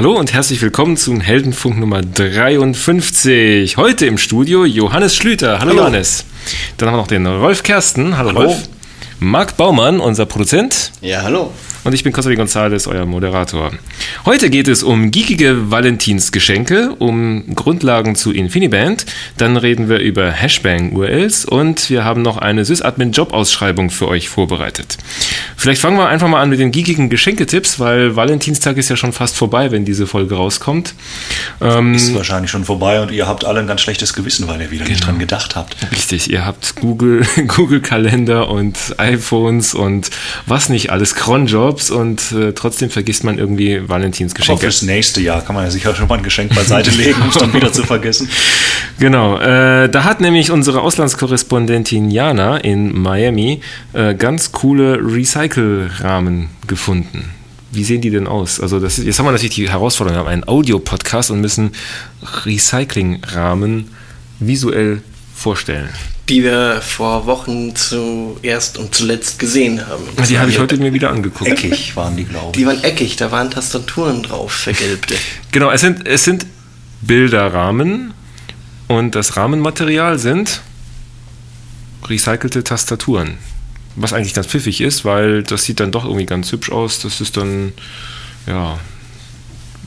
Hallo und herzlich willkommen zum Heldenfunk Nummer 53. Heute im Studio Johannes Schlüter. Hallo, Hallo. Johannes. Dann haben wir noch den Rolf Kersten. Hallo, Hallo. Rolf. Marc Baumann, unser Produzent. Ja, hallo. Und ich bin Costa González, euer Moderator. Heute geht es um geekige Valentinsgeschenke, um Grundlagen zu Infiniband. Dann reden wir über Hashbang-URLs und wir haben noch eine Sysadmin-Job-Ausschreibung für euch vorbereitet. Vielleicht fangen wir einfach mal an mit den geekigen Geschenketipps, weil Valentinstag ist ja schon fast vorbei, wenn diese Folge rauskommt. Ähm, Ist wahrscheinlich schon vorbei und ihr habt alle ein ganz schlechtes Gewissen, weil ihr wieder nicht dran gedacht habt. Richtig, ihr habt Google, Google Kalender und iPhones und was nicht alles, Cronjobs und äh, trotzdem vergisst man irgendwie Valentinsgeschenke. fürs nächste Jahr kann man ja sicher schon mal ein Geschenk beiseite legen, um es dann wieder zu vergessen. Genau, äh, da hat nämlich unsere Auslandskorrespondentin Jana in Miami äh, ganz coole Recycle-Rahmen gefunden. Wie sehen die denn aus? Also das ist, jetzt haben wir natürlich die Herausforderung, wir haben einen Audio-Podcast und müssen Recycling-Rahmen visuell vorstellen. Die wir vor Wochen zuerst und zuletzt gesehen haben. Die habe ich heute mir wieder angeguckt. Eckig waren die, glaube Die ich. waren eckig, da waren Tastaturen drauf, vergilbte. Genau, es sind, es sind Bilderrahmen und das Rahmenmaterial sind recycelte Tastaturen. Was eigentlich ganz pfiffig ist, weil das sieht dann doch irgendwie ganz hübsch aus. Das ist dann, ja,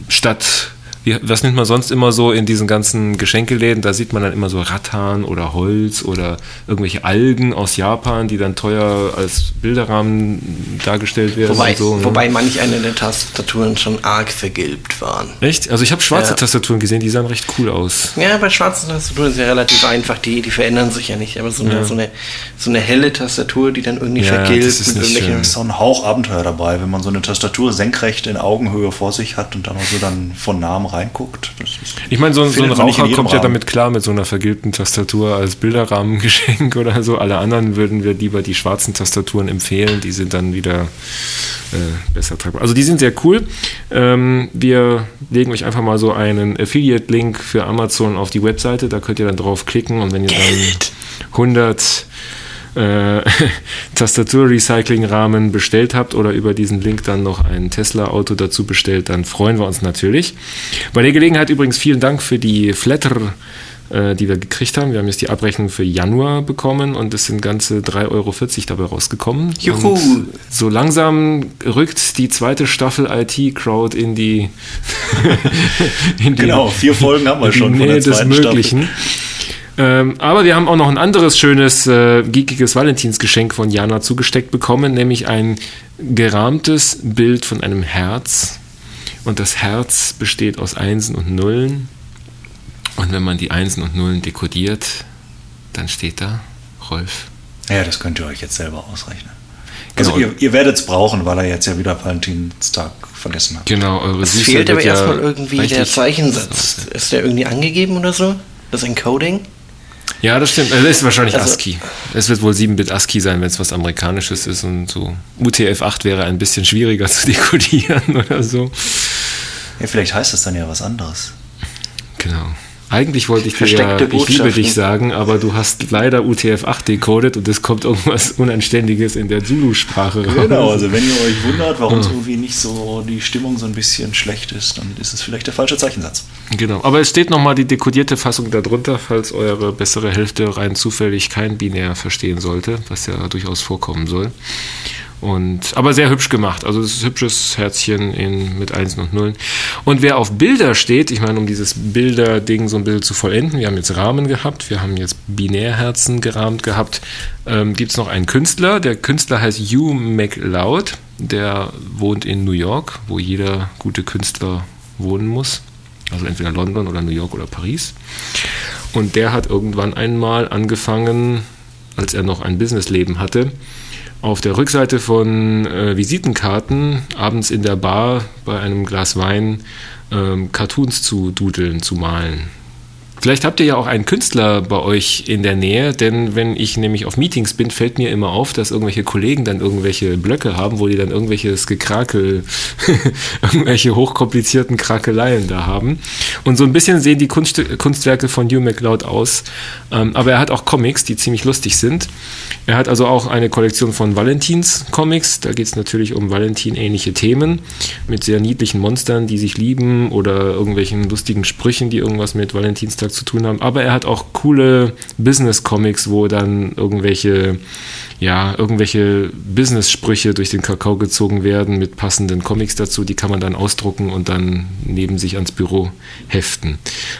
statt, wie, was nimmt man sonst immer so in diesen ganzen Geschenkeläden? Da sieht man dann immer so Rattan oder Holz oder irgendwelche Algen aus Japan, die dann teuer als Bilderrahmen dargestellt werden. Wobei, so, ne? wobei manch eine der Tastaturen schon arg vergilbt waren. Echt? Also ich habe schwarze Ja. Tastaturen gesehen, die sahen recht cool aus. Ja, bei schwarzen Tastaturen ist ja relativ einfach, die, die verändern sich ja nicht. Aber so eine, Ja. so eine, so eine helle Tastatur, die dann irgendwie Ja, vergilbt das ist mit nicht irgendwelchen. schön. ist auch ein Hauch Abenteuer dabei, wenn man so eine Tastatur senkrecht in Augenhöhe vor sich hat und dann auch so dann von Namen reinguckt. Ist, Ich meine, so, ein- so ein Raucher kommt ja Rahmen. damit klar mit so einer vergilbten Tastatur als Bilderrahmengeschenk oder so. Alle anderen würden wir lieber die schwarzen Tastaturen empfehlen. Die sind dann wieder äh, besser tragbar. Also die sind sehr cool. Ähm, wir legen euch einfach mal so einen Affiliate-Link für Amazon auf die Webseite. Da könnt ihr dann drauf klicken und wenn ihr Geld. dann 100 äh, Tastatur-Recycling-Rahmen bestellt habt oder über diesen Link dann noch ein Tesla-Auto dazu bestellt, dann freuen wir uns natürlich. Bei der Gelegenheit übrigens vielen Dank für die Flatter, äh, die wir gekriegt haben. Wir haben jetzt die Abrechnung für Januar bekommen und es sind ganze 3,40 Euro dabei rausgekommen. Juhu. Und so langsam rückt die zweite Staffel IT-Crowd in die, in die Genau, vier Folgen haben wir schon von Nähe der des Möglichen. Ähm, aber wir haben auch noch ein anderes schönes, äh, geekiges Valentinsgeschenk von Jana zugesteckt bekommen, nämlich ein gerahmtes Bild von einem Herz. Und das Herz besteht aus Einsen und Nullen. Und wenn man die Einsen und Nullen dekodiert, dann steht da Rolf. Ja, das könnt ihr euch jetzt selber ausrechnen. Also Genau. ihr, ihr werdet es brauchen, weil er jetzt ja wieder Valentinstag vergessen hat. Genau, eure Es Süße fehlt aber wird ja erstmal irgendwie der Zeichensatz. Ist der irgendwie angegeben oder so? Das Encoding? Ja, das stimmt. Also, Das ist wahrscheinlich Also- ASCII. Es wird wohl 7-Bit ASCII sein, wenn es was Amerikanisches ist und so. UTF-8 wäre ein bisschen schwieriger zu dekodieren oder so. Ja, vielleicht heißt das dann ja was anderes. Genau. Eigentlich wollte ich dir ja, Versteckte ich liebe dich sagen, aber du hast leider UTF-8 decoded und es kommt irgendwas Unanständiges in der Zulu-Sprache raus. Genau, also wenn ihr euch wundert, warum Ah. es irgendwie nicht so die Stimmung so ein bisschen schlecht ist, dann ist es vielleicht der falsche Zeichensatz. Genau. Aber es steht nochmal die dekodierte Fassung darunter, falls eure bessere Hälfte rein zufällig kein Binär verstehen sollte, was ja durchaus vorkommen soll. Und, aber sehr hübsch gemacht. Also es ist ein hübsches Herzchen in, mit Einsen und Nullen. Und wer auf Bilder steht, ich meine, um dieses Bilderding so ein bisschen zu vollenden, wir haben jetzt Rahmen gehabt, wir haben jetzt Binärherzen gerahmt gehabt, ähm, gibt es noch einen Künstler. Der Künstler heißt Hugh MacLeod. Der wohnt in New York, wo jeder gute Künstler wohnen muss. Also entweder London oder New York oder Paris. Und der hat irgendwann einmal angefangen, als er noch ein Businessleben hatte, auf der Rückseite von äh, Visitenkarten abends in der Bar bei einem Glas Wein ähm, Cartoons zu dudeln, zu malen. Vielleicht habt ihr ja auch einen Künstler bei euch in der Nähe, denn wenn ich nämlich auf Meetings bin, fällt mir immer auf, dass irgendwelche Kollegen dann irgendwelche Blöcke haben, wo die dann irgendwelches Gekrakel, irgendwelche hochkomplizierten Krakeleien da haben. Und so ein bisschen sehen die Kunst, Kunstwerke von Hugh MacLeod aus. Ähm, aber er hat auch Comics, die ziemlich lustig sind. Er hat also auch eine Kollektion von Valentins Comics. Da geht es natürlich um Valentin-ähnliche Themen mit sehr niedlichen Monstern, die sich lieben oder irgendwelchen lustigen Sprüchen, die irgendwas mit Valentinstag zu tun haben. Aber er hat auch coole Business-Comics, wo dann irgendwelche, ja, irgendwelche Business-Sprüche durch den Kakao gezogen werden mit passenden Comics dazu. Die kann man dann ausdrucken und dann neben sich ans Büro heften.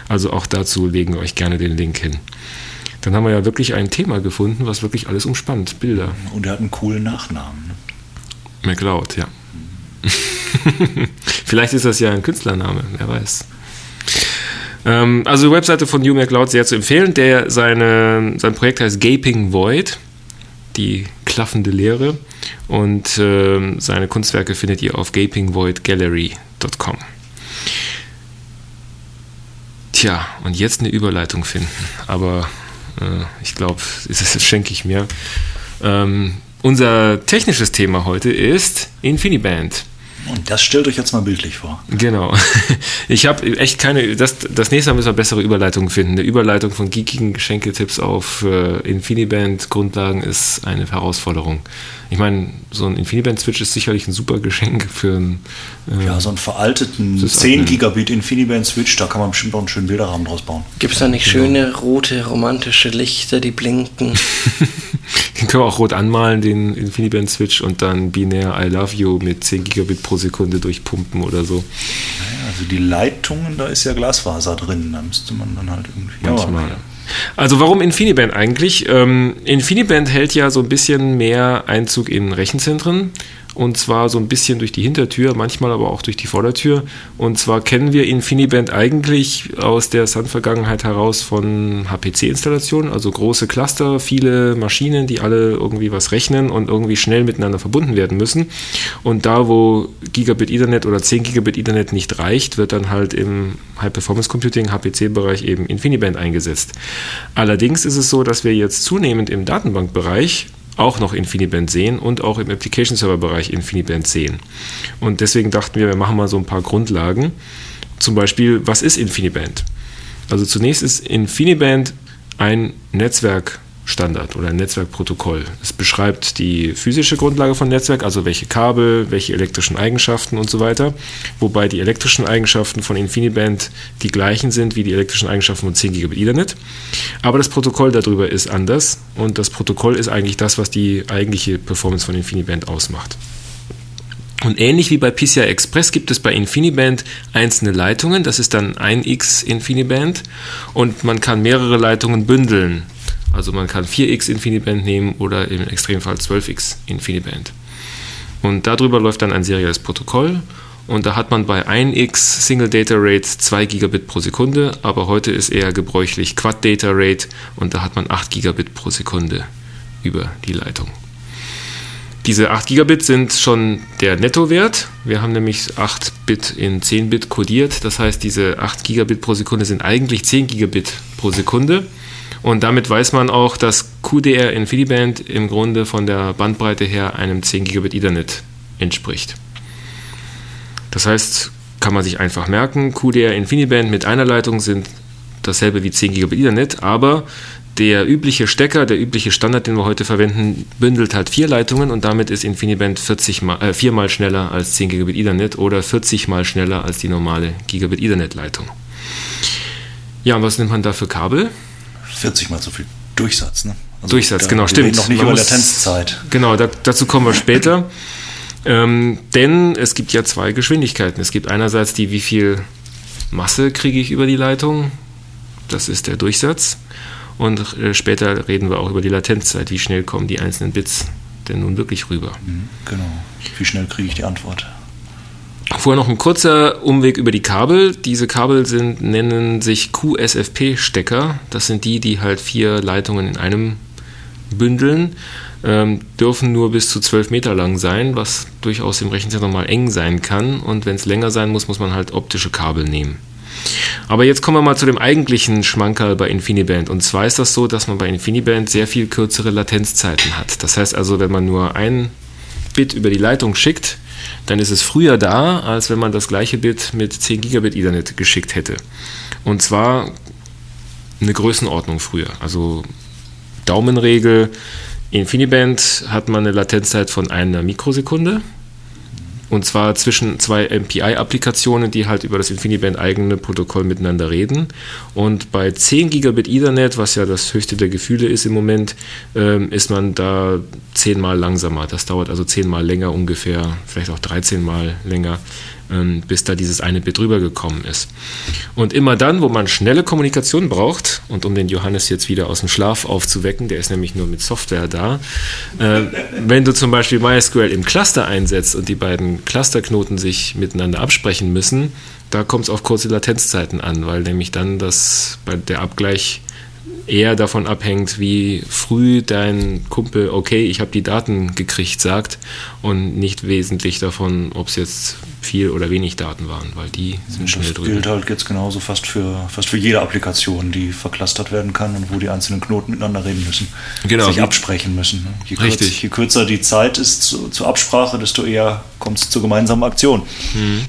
Also auch dazu legen wir euch gerne den Link hin. Dann haben wir ja wirklich ein Thema gefunden, was wirklich alles umspannt. Bilder. Und er hat einen coolen Nachnamen. Ne? McLeod, ja. Vielleicht ist das ja ein Künstlername, wer weiß. Ähm, also die Webseite von Hugh McLeod sehr zu empfehlen. Der, seine, sein Projekt heißt Gaping Void, die klaffende Leere. Und äh, seine Kunstwerke findet ihr auf gapingvoidgallery.com. Tja, und jetzt eine Überleitung finden. Aber äh, ich glaube, das schenke ich mir. Ähm, unser technisches Thema heute ist Infiniband. Und das stellt euch jetzt mal bildlich vor. Genau. Ich habe echt keine. Das, das nächste Mal müssen wir bessere Überleitungen finden. Eine Überleitung von geekigen Geschenketipps auf äh, Infiniband-Grundlagen ist eine Herausforderung. Ich meine, so ein Infiniband-Switch ist sicherlich ein super Geschenk für einen. Äh, ja, so einen veralteten 10 Gigabit Infiniband-Switch, da kann man bestimmt auch einen schönen Bilderrahmen draus bauen. Gibt es da nicht genau. schöne rote romantische Lichter, die blinken? den können wir auch rot anmalen, den Infiniband-Switch, und dann binär I love you mit 10 Gigabit pro Sekunde durchpumpen oder so. Also die Leitungen, da ist ja Glasfaser drin, da müsste man dann halt irgendwie. Manchmal. Ja, also warum Infiniband eigentlich? Ähm, Infiniband hält ja so ein bisschen mehr Einzug in Rechenzentren und zwar so ein bisschen durch die Hintertür, manchmal aber auch durch die Vordertür. Und zwar kennen wir Infiniband eigentlich aus der Sun-Vergangenheit heraus von HPC-Installationen, also große Cluster, viele Maschinen, die alle irgendwie was rechnen und irgendwie schnell miteinander verbunden werden müssen. Und da, wo Gigabit Ethernet oder 10 Gigabit Ethernet nicht reicht, wird dann halt im High-Performance-Computing, HPC-Bereich eben Infiniband eingesetzt. Allerdings ist es so, dass wir jetzt zunehmend im Datenbankbereich auch noch InfiniBand sehen und auch im Application Server Bereich InfiniBand sehen. Und deswegen dachten wir, wir machen mal so ein paar Grundlagen. Zum Beispiel, was ist InfiniBand? Also zunächst ist InfiniBand ein Netzwerk Standard oder ein Netzwerkprotokoll. Es beschreibt die physische Grundlage von Netzwerk, also welche Kabel, welche elektrischen Eigenschaften und so weiter. Wobei die elektrischen Eigenschaften von InfiniBand die gleichen sind wie die elektrischen Eigenschaften von 10 Gigabit Ethernet. Aber das Protokoll darüber ist anders und das Protokoll ist eigentlich das, was die eigentliche Performance von InfiniBand ausmacht. Und ähnlich wie bei PCI Express gibt es bei InfiniBand einzelne Leitungen, das ist dann ein X InfiniBand und man kann mehrere Leitungen bündeln. Also man kann 4x InfiniBand nehmen oder im Extremfall 12x InfiniBand. Und darüber läuft dann ein serielles Protokoll und da hat man bei 1x Single Data Rate 2 Gigabit pro Sekunde, aber heute ist eher gebräuchlich Quad Data Rate und da hat man 8 Gigabit pro Sekunde über die Leitung. Diese 8 Gigabit sind schon der Nettowert. Wir haben nämlich 8 Bit in 10 Bit kodiert. Das heißt, diese 8 Gigabit pro Sekunde sind eigentlich 10 Gigabit pro Sekunde. Und damit weiß man auch, dass QDR InfiniBand im Grunde von der Bandbreite her einem 10 Gigabit Ethernet entspricht. Das heißt, kann man sich einfach merken, QDR InfiniBand mit einer Leitung sind dasselbe wie 10 Gigabit Ethernet, aber der übliche Stecker, der übliche Standard, den wir heute verwenden, bündelt halt vier Leitungen und damit ist InfiniBand 40 mal, äh, viermal schneller als 10 Gigabit Ethernet oder 40 mal schneller als die normale Gigabit Ethernet Leitung. Ja, und was nimmt man da für Kabel? 40 mal so viel Durchsatz. Ne? Also Durchsatz, da, genau, stimmt. Noch nicht Man über muss, Latenzzeit. Genau, da, dazu kommen wir später. ähm, denn es gibt ja zwei Geschwindigkeiten. Es gibt einerseits die, wie viel Masse kriege ich über die Leitung. Das ist der Durchsatz. Und äh, später reden wir auch über die Latenzzeit. Wie schnell kommen die einzelnen Bits denn nun wirklich rüber? Mhm, genau. Wie schnell kriege ich die Antwort? Vorher noch ein kurzer Umweg über die Kabel. Diese Kabel sind, nennen sich QSFP-Stecker. Das sind die, die halt vier Leitungen in einem bündeln. Ähm, dürfen nur bis zu 12 Meter lang sein, was durchaus im Rechenzentrum mal eng sein kann. Und wenn es länger sein muss, muss man halt optische Kabel nehmen. Aber jetzt kommen wir mal zu dem eigentlichen Schmankerl bei InfiniBand. Und zwar ist das so, dass man bei InfiniBand sehr viel kürzere Latenzzeiten hat. Das heißt also, wenn man nur ein Bit über die Leitung schickt, dann ist es früher da, als wenn man das gleiche Bit mit 10 Gigabit Ethernet geschickt hätte. Und zwar eine Größenordnung früher. Also Daumenregel, InfiniBand hat man eine Latenzzeit von einer Mikrosekunde. Und zwar zwischen zwei MPI-Applikationen, die halt über das InfiniBand eigene Protokoll miteinander reden. Und bei 10 Gigabit Ethernet, was ja das höchste der Gefühle ist im Moment, ähm, ist man da zehnmal langsamer. Das dauert also zehnmal länger ungefähr, vielleicht auch 13 Mal länger bis da dieses eine Bit rübergekommen ist. Und immer dann, wo man schnelle Kommunikation braucht, und um den Johannes jetzt wieder aus dem Schlaf aufzuwecken, der ist nämlich nur mit Software da, äh, wenn du zum Beispiel MySQL im Cluster einsetzt und die beiden Clusterknoten sich miteinander absprechen müssen, da kommt es auf kurze Latenzzeiten an, weil nämlich dann das bei der Abgleich eher davon abhängt, wie früh dein Kumpel, okay, ich habe die Daten gekriegt, sagt und nicht wesentlich davon, ob es jetzt viel oder wenig Daten waren, weil die sind schnell das drüber. Das gilt halt jetzt genauso fast für, fast für jede Applikation, die verklustert werden kann und wo die einzelnen Knoten miteinander reden müssen, genau. sich absprechen müssen. Ne? Je, Richtig. Kürz, je kürzer die Zeit ist zu, zur Absprache, desto eher kommt es zur gemeinsamen Aktion. Mhm.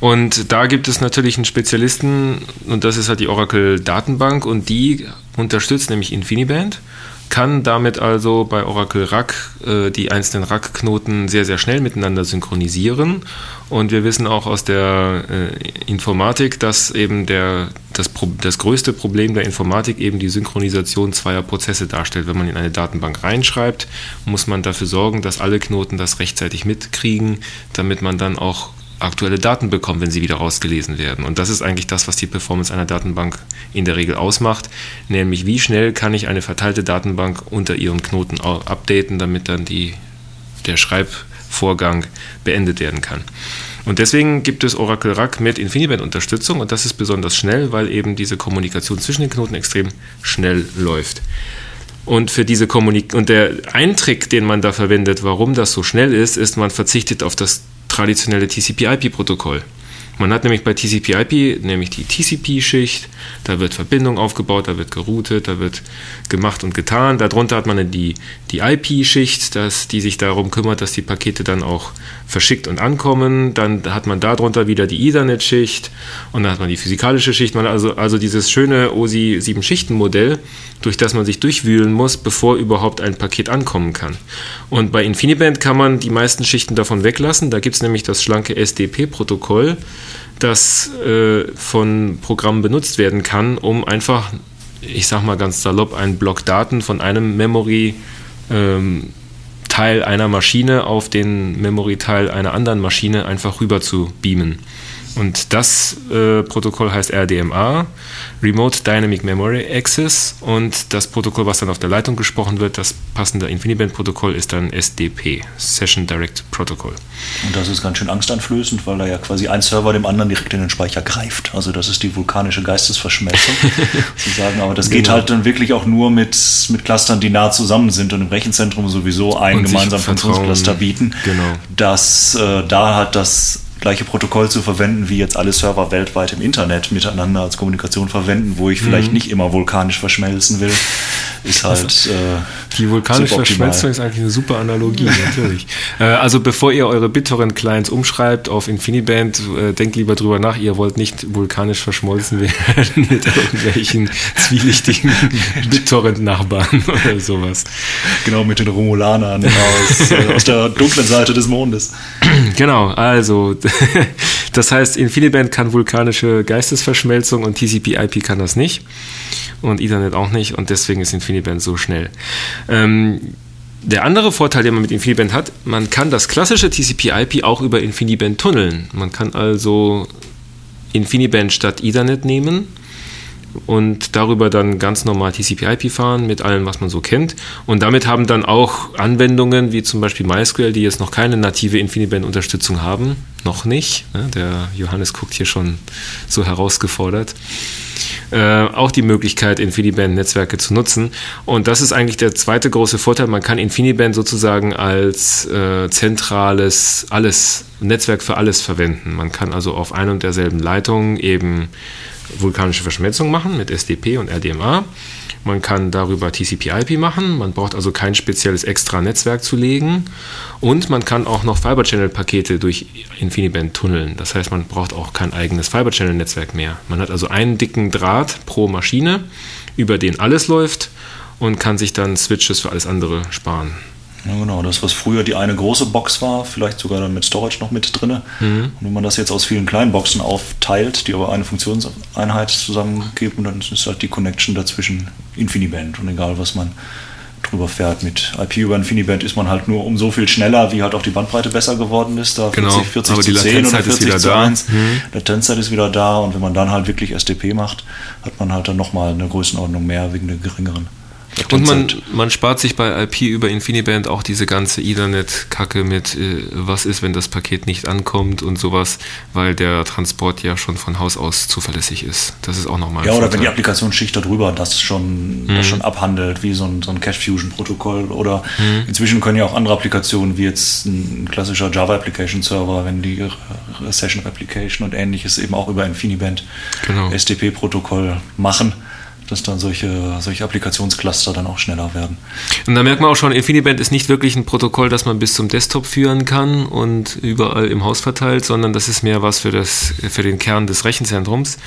Und da gibt es natürlich einen Spezialisten und das ist halt die Oracle Datenbank und die unterstützt nämlich InfiniBand, kann damit also bei Oracle RAC äh, die einzelnen RAC-Knoten sehr, sehr schnell miteinander synchronisieren. Und wir wissen auch aus der äh, Informatik, dass eben der, das, das größte Problem der Informatik eben die Synchronisation zweier Prozesse darstellt. Wenn man in eine Datenbank reinschreibt, muss man dafür sorgen, dass alle Knoten das rechtzeitig mitkriegen, damit man dann auch aktuelle Daten bekommen, wenn sie wieder rausgelesen werden. Und das ist eigentlich das, was die Performance einer Datenbank in der Regel ausmacht, nämlich wie schnell kann ich eine verteilte Datenbank unter ihren Knoten updaten, damit dann die, der Schreibvorgang beendet werden kann. Und deswegen gibt es Oracle RAC mit InfiniBand-Unterstützung und das ist besonders schnell, weil eben diese Kommunikation zwischen den Knoten extrem schnell läuft. Und für diese Kommunik und der Eintrick, den man da verwendet, warum das so schnell ist, ist, man verzichtet auf das traditionelle TCP-IP-Protokoll. Man hat nämlich bei TCP/IP nämlich die TCP-Schicht, da wird Verbindung aufgebaut, da wird geroutet, da wird gemacht und getan. Darunter hat man die, die IP-Schicht, die sich darum kümmert, dass die Pakete dann auch verschickt und ankommen. Dann hat man darunter wieder die Ethernet-Schicht und dann hat man die physikalische Schicht. Man also, also dieses schöne OSI 7-Schichten-Modell, durch das man sich durchwühlen muss, bevor überhaupt ein Paket ankommen kann. Und bei InfiniBand kann man die meisten Schichten davon weglassen. Da gibt es nämlich das schlanke SDP-Protokoll das äh, von Programmen benutzt werden kann, um einfach, ich sag mal ganz salopp, einen Block Daten von einem Memory ähm, Teil einer Maschine auf den Memory-Teil einer anderen Maschine einfach rüber zu beamen. Und das äh, Protokoll heißt RDMA, Remote Dynamic Memory Access. Und das Protokoll, was dann auf der Leitung gesprochen wird, das passende InfiniBand-Protokoll ist dann SDP, Session Direct Protocol. Und das ist ganz schön angstanflößend, weil da ja quasi ein Server dem anderen direkt in den Speicher greift. Also das ist die vulkanische Geistesverschmelzung sozusagen. Aber das genau. geht halt dann wirklich auch nur mit, mit Clustern, die nah zusammen sind und im Rechenzentrum sowieso ein gemeinsames Funktionscluster bieten. Genau. Das, äh, da hat das gleiche Protokoll zu verwenden, wie jetzt alle Server weltweit im Internet miteinander als Kommunikation verwenden, wo ich vielleicht mhm. nicht immer vulkanisch verschmelzen will, ist halt. Äh, die vulkanische Verschmelzung ist eigentlich eine super Analogie, natürlich. Äh, also bevor ihr eure BitTorrent-Clients umschreibt auf Infiniband, äh, denkt lieber drüber nach, ihr wollt nicht vulkanisch verschmolzen werden mit irgendwelchen zwielichtigen BitTorrent-Nachbarn oder sowas. Genau, mit den Romulanern aus, äh, aus der dunklen Seite des Mondes. Genau, also das heißt, InfiniBand kann vulkanische Geistesverschmelzung und TCP/IP kann das nicht und Ethernet auch nicht und deswegen ist InfiniBand so schnell. Ähm, der andere Vorteil, den man mit InfiniBand hat, man kann das klassische TCP/IP auch über InfiniBand tunneln. Man kann also InfiniBand statt Ethernet nehmen und darüber dann ganz normal TCP/IP fahren mit allem, was man so kennt. Und damit haben dann auch Anwendungen wie zum Beispiel MySQL, die jetzt noch keine native InfiniBand-Unterstützung haben, noch nicht. Ne? Der Johannes guckt hier schon so herausgefordert. Äh, auch die Möglichkeit, InfiniBand-Netzwerke zu nutzen. Und das ist eigentlich der zweite große Vorteil. Man kann InfiniBand sozusagen als äh, zentrales alles Netzwerk für alles verwenden. Man kann also auf ein und derselben Leitung eben vulkanische Verschmelzung machen mit SDP und RDMA. Man kann darüber TCP/IP machen. Man braucht also kein spezielles extra Netzwerk zu legen. Und man kann auch noch Fiber Channel Pakete durch InfiniBand tunneln. Das heißt, man braucht auch kein eigenes Fiber Channel Netzwerk mehr. Man hat also einen dicken Draht pro Maschine, über den alles läuft und kann sich dann Switches für alles andere sparen. Ja, genau, das, was früher die eine große Box war, vielleicht sogar dann mit Storage noch mit drin. Mhm. Und wenn man das jetzt aus vielen kleinen Boxen aufteilt, die aber eine Funktionseinheit zusammengeben, dann ist halt die Connection dazwischen InfiniBand. Und egal, was man drüber fährt mit IP über InfiniBand, ist man halt nur um so viel schneller, wie halt auch die Bandbreite besser geworden ist. Da genau, 40, 40 aber zu die 10 oder 40 ist zu 1. Mhm. Latenzzeit ist wieder da und wenn man dann halt wirklich SDP macht, hat man halt dann nochmal eine Größenordnung mehr wegen der geringeren und man, man spart sich bei IP über InfiniBand auch diese ganze Ethernet-Kacke mit, äh, was ist, wenn das Paket nicht ankommt und sowas, weil der Transport ja schon von Haus aus zuverlässig ist. Das ist auch nochmal Ja, oder Vorteil. wenn die Applikationsschicht darüber das schon, mhm. das schon abhandelt, wie so ein, so ein Cache-Fusion-Protokoll. Oder mhm. inzwischen können ja auch andere Applikationen, wie jetzt ein klassischer Java-Application-Server, wenn die Session-Application und ähnliches eben auch über InfiniBand genau. SDP-Protokoll machen dass dann solche, solche Applikationscluster dann auch schneller werden. Und da merkt man auch schon, InfiniBand ist nicht wirklich ein Protokoll, das man bis zum Desktop führen kann und überall im Haus verteilt, sondern das ist mehr was für, das, für den Kern des Rechenzentrums.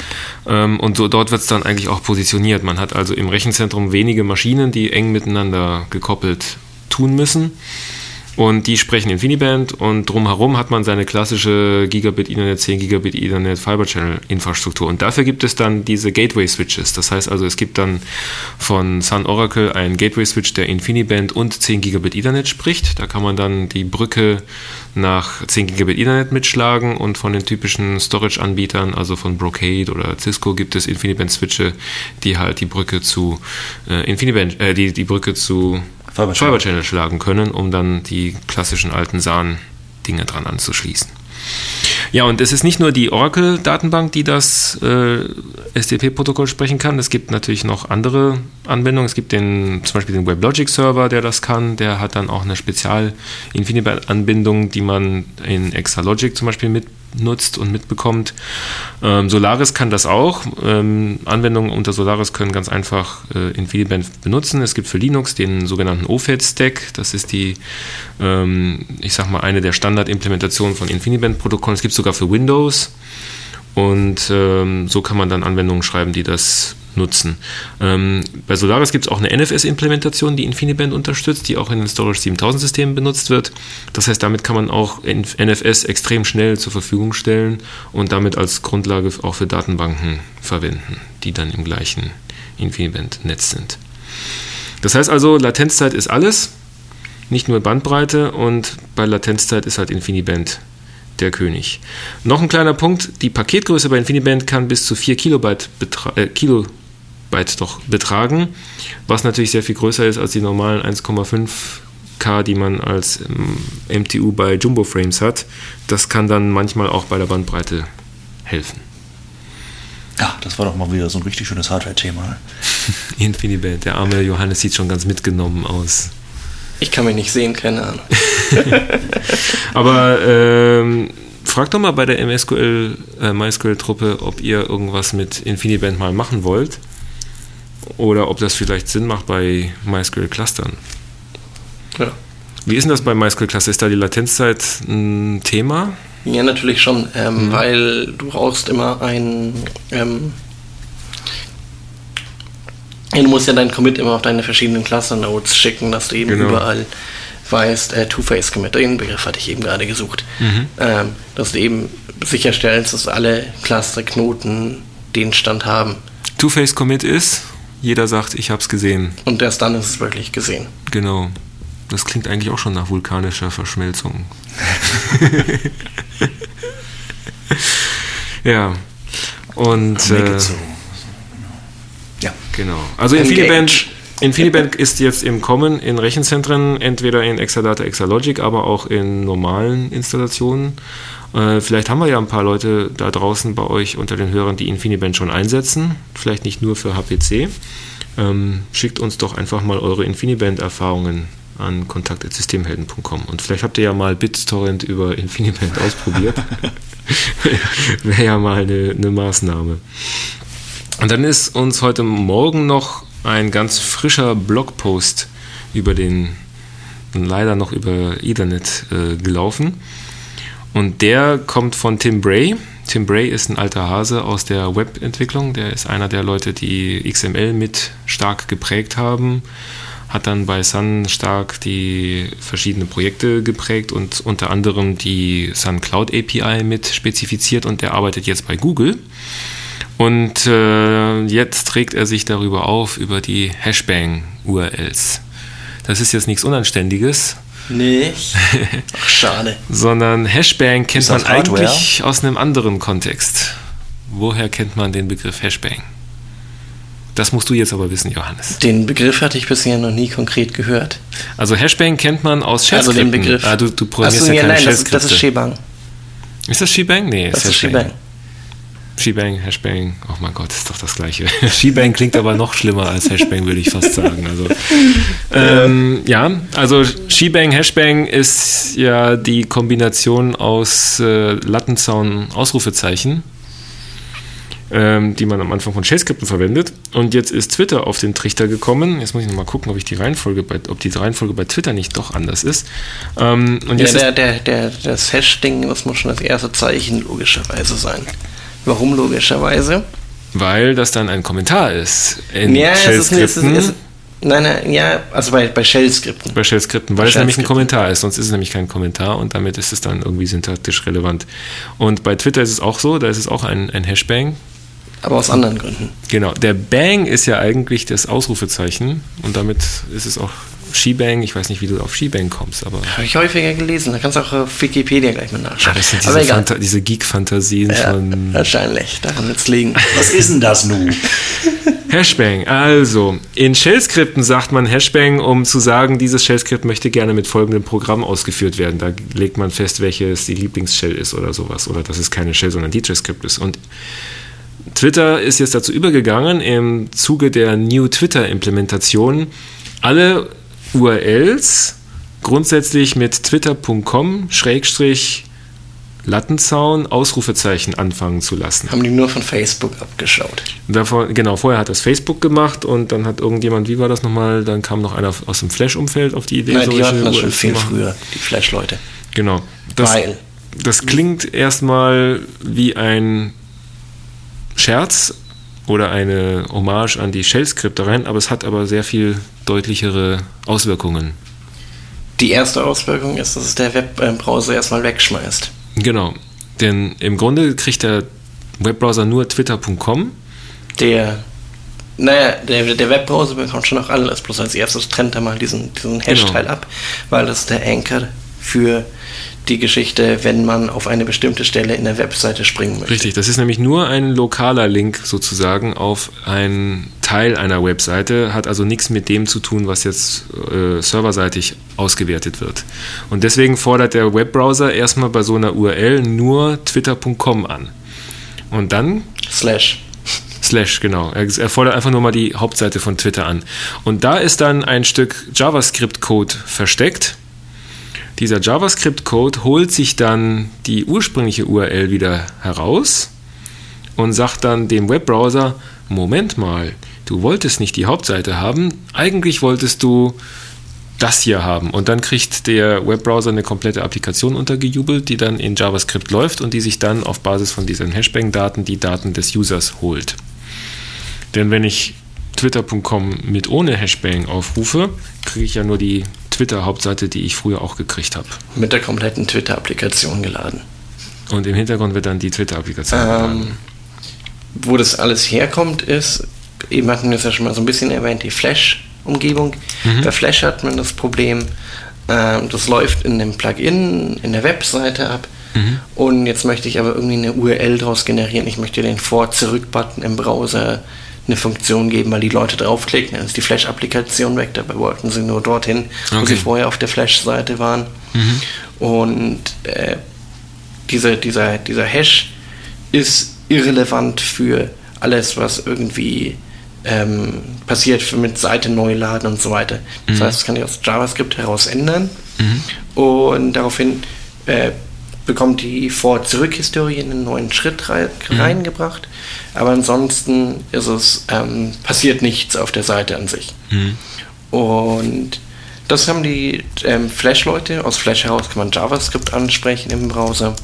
Ähm, und so, dort wird es dann eigentlich auch positioniert. Man hat also im Rechenzentrum wenige Maschinen, die eng miteinander gekoppelt tun müssen. Und die sprechen InfiniBand und drumherum hat man seine klassische Gigabit Ethernet, 10 Gigabit Ethernet Fiber Channel Infrastruktur. Und dafür gibt es dann diese Gateway Switches. Das heißt also, es gibt dann von Sun Oracle einen Gateway Switch, der InfiniBand und 10 Gigabit Ethernet spricht. Da kann man dann die Brücke nach 10 Gigabit Ethernet mitschlagen und von den typischen Storage-Anbietern, also von Brocade oder Cisco, gibt es InfiniBand-Switche, die halt die Brücke zu äh, InfiniBand, äh, die, die Brücke zu Fiber Channel. Channel schlagen können, um dann die klassischen alten SAN-Dinge dran anzuschließen. Ja, und es ist nicht nur die Oracle-Datenbank, die das äh, SDP-Protokoll sprechen kann. Es gibt natürlich noch andere Anwendungen. Es gibt den, zum Beispiel den WebLogic-Server, der das kann. Der hat dann auch eine Spezial-Infiniband-Anbindung, die man in Exalogic zum Beispiel mit nutzt und mitbekommt. Ähm, Solaris kann das auch. Ähm, Anwendungen unter Solaris können ganz einfach äh, InfiniBand benutzen. Es gibt für Linux den sogenannten OFED-Stack. Das ist die, ähm, ich sag mal, eine der Standardimplementationen von InfiniBand-Protokollen. Es gibt sogar für Windows. Und ähm, so kann man dann Anwendungen schreiben, die das nutzen. Ähm, bei Solaris gibt es auch eine NFS-Implementation, die InfiniBand unterstützt, die auch in den Storage 7000 Systemen benutzt wird. Das heißt, damit kann man auch NFS extrem schnell zur Verfügung stellen und damit als Grundlage auch für Datenbanken verwenden, die dann im gleichen InfiniBand-Netz sind. Das heißt also, Latenzzeit ist alles, nicht nur Bandbreite und bei Latenzzeit ist halt InfiniBand der König. Noch ein kleiner Punkt, die Paketgröße bei InfiniBand kann bis zu 4 Kilobyte, äh, Kilo, Byte doch betragen, was natürlich sehr viel größer ist als die normalen 1,5K, die man als MTU ähm, bei Jumbo Frames hat. Das kann dann manchmal auch bei der Bandbreite helfen. Ja, das war doch mal wieder so ein richtig schönes Hardware-Thema. Infiniband, der arme Johannes sieht schon ganz mitgenommen aus. Ich kann mich nicht sehen, keine Ahnung. Aber ähm, fragt doch mal bei der MSQL, äh, MySQL-Truppe, ob ihr irgendwas mit Infiniband mal machen wollt oder ob das vielleicht Sinn macht bei MySQL-Clustern. Ja. Wie ist denn das bei MySQL-Cluster? Ist da die Latenzzeit ein Thema? Ja, natürlich schon, ähm, mhm. weil du brauchst immer ein. Ähm, du musst ja dein Commit immer auf deine verschiedenen Cluster-Nodes schicken, dass du eben genau. überall weißt, äh, Two-Phase-Commit, den Begriff hatte ich eben gerade gesucht, mhm. ähm, dass du eben sicherstellst, dass alle Cluster-Knoten den Stand haben. Two-Phase-Commit ist? Jeder sagt, ich habe es gesehen. Und erst dann ist es wirklich gesehen. Genau. Das klingt eigentlich auch schon nach vulkanischer Verschmelzung. ja. Und äh, Genau. Also InfiniBand, InfiniBand ist jetzt im Kommen in Rechenzentren, entweder in Exadata, Exalogic, aber auch in normalen Installationen. Äh, vielleicht haben wir ja ein paar Leute da draußen bei euch unter den Hörern, die InfiniBand schon einsetzen. Vielleicht nicht nur für HPC. Ähm, schickt uns doch einfach mal eure InfiniBand-Erfahrungen an kontakt.systemhelden.com. Und vielleicht habt ihr ja mal BitTorrent über InfiniBand ausprobiert. Wäre ja mal eine, eine Maßnahme. Und dann ist uns heute Morgen noch ein ganz frischer Blogpost über den, leider noch über Ethernet äh, gelaufen. Und der kommt von Tim Bray. Tim Bray ist ein alter Hase aus der Webentwicklung. Der ist einer der Leute, die XML mit stark geprägt haben hat dann bei Sun stark die verschiedenen Projekte geprägt und unter anderem die Sun Cloud API mit spezifiziert und der arbeitet jetzt bei Google. Und äh, jetzt trägt er sich darüber auf, über die Hashbang-URLs. Das ist jetzt nichts Unanständiges. Nee. Ach, schade. sondern Hashbang kennt man eigentlich aus einem anderen Kontext. Woher kennt man den Begriff Hashbang? Das musst du jetzt aber wissen, Johannes. Den Begriff hatte ich bisher noch nie konkret gehört. Also Hashbang kennt man aus Shell-Skripten. Also den Begriff. Ah, du, du programmierst so, ja, keine nein, das, das ist Shebang. Ist das Shebang? Nee, das ist, ist Shebang. Shebang, Hashbang, oh mein Gott, ist doch das gleiche. Shebang klingt aber noch schlimmer als Hashbang, würde ich fast sagen. Also, ähm, ja, also Shebang, Hashbang ist ja die Kombination aus äh, Lattenzaun-Ausrufezeichen ähm, die man am Anfang von Shell-Skripten verwendet. Und jetzt ist Twitter auf den Trichter gekommen. Jetzt muss ich nochmal gucken, ob ich die Reihenfolge bei, ob die Reihenfolge bei Twitter nicht doch anders ist. Ähm, und ja, der, der, der, das Hash-Ding, das muss schon das erste Zeichen logischerweise sein. Warum logischerweise? Weil das dann ein Kommentar ist in ja, Shell-Skripten. Nein, nein, ja, also bei, bei Shell-Skripten. Bei Shell-Skripten, weil Shell es nämlich ein Kommentar ist, sonst ist es nämlich kein Kommentar und damit ist es dann irgendwie syntaktisch relevant. Und bei Twitter ist es auch so, da ist es auch ein, ein Hashbang, aber aus anderen Gründen. Genau, der Bang ist ja eigentlich das Ausrufezeichen und damit ist es auch Shebang. Ich weiß nicht, wie du auf Shebang kommst, aber. Habe ich häufiger gelesen. Da kannst du auch auf Wikipedia gleich mal nachschauen. Ja, das sind diese, Fanta diese Geek-Fantasien ja, von. Wahrscheinlich, daran wird es liegen. Was ist denn das nun? Hashbang. Also, in Shell-Skripten sagt man Hashbang, um zu sagen, dieses Shell-Skript möchte gerne mit folgendem Programm ausgeführt werden. Da legt man fest, welches die Lieblings-Shell ist oder sowas. Oder dass es keine Shell, sondern DJ-Skript ist. Und Twitter ist jetzt dazu übergegangen, im Zuge der New Twitter-Implementation alle URLs grundsätzlich mit twitter.com Schrägstrich Lattenzaun, Ausrufezeichen anfangen zu lassen. Haben die nur von Facebook abgeschaut? Davor, genau, vorher hat das Facebook gemacht und dann hat irgendjemand, wie war das nochmal, dann kam noch einer aus dem Flash-Umfeld auf die Idee. Nein, die hatten das schon viel früher, die Flash-Leute. Genau. Das, Weil. Das klingt erstmal wie ein Scherz oder eine Hommage an die Shell-Skriptereien, aber es hat aber sehr viel deutlichere Auswirkungen. Die erste Auswirkung ist, dass es der Webbrowser erstmal wegschmeißt. Genau, denn im Grunde kriegt der Webbrowser nur twitter.com. Der, naja, der, der Webbrowser bekommt schon noch alles, bloß als erstes trennt er mal diesen, diesen Hash-Teil genau. ab, weil das ist der Anchor für die Geschichte, wenn man auf eine bestimmte Stelle in der Webseite springen möchte. Richtig, das ist nämlich nur ein lokaler Link sozusagen auf einen Teil einer Webseite, hat also nichts mit dem zu tun, was jetzt äh, serverseitig ausgewertet wird. Und deswegen fordert der Webbrowser erstmal bei so einer URL nur twitter.com an. Und dann. Slash. Slash, genau. Er, fordert einfach nur mal die Hauptseite von Twitter an. Und da ist dann ein Stück JavaScript-Code versteckt dieser JavaScript-Code holt sich dann die ursprüngliche URL wieder heraus und sagt dann dem Webbrowser, Moment mal, du wolltest nicht die Hauptseite haben, eigentlich wolltest du das hier haben. Und dann kriegt der Webbrowser eine komplette Applikation untergejubelt, die dann in JavaScript läuft und die sich dann auf Basis von diesen Hashbang-Daten die Daten des Users holt. Denn wenn ich twitter.com mit ohne Hashbang aufrufe, kriege ich ja nur die Twitter-Hauptseite, die ich früher auch gekriegt habe. Mit der kompletten Twitter-Applikation geladen. Und im Hintergrund wird dann die Twitter-Applikation ähm, geladen. Wo das alles herkommt, ist, eben hatten wir es ja schon mal so ein bisschen erwähnt, die Flash-Umgebung. Mhm. Bei Flash hat man das Problem, äh, das läuft in dem Plugin, in der Webseite ab. Mhm. Und jetzt möchte ich aber irgendwie eine URL daraus generieren. Ich möchte den Vor-Zurück-Button im Browser eine Funktion geben, weil die Leute draufklicken, dann ist die Flash-Applikation weg. Dabei wollten sie nur dorthin, wo sie vorher auf der Flash-Seite waren. Mhm. Und äh, diese, dieser, dieser Hash ist irrelevant für alles, was irgendwie ähm, passiert mit Seite neu laden und so weiter. Das mhm. heißt, das kann ich aus JavaScript heraus ändern. Mhm. Und daraufhin äh, bekommt die Vor-Zurück-Historie einen neuen Schritt rei mhm. reingebracht. Aber ansonsten ist es, ähm, passiert nichts auf der Seite an sich. Mhm. Und das haben die ähm, Flash-Leute. Aus Flash heraus kann man JavaScript ansprechen im Browser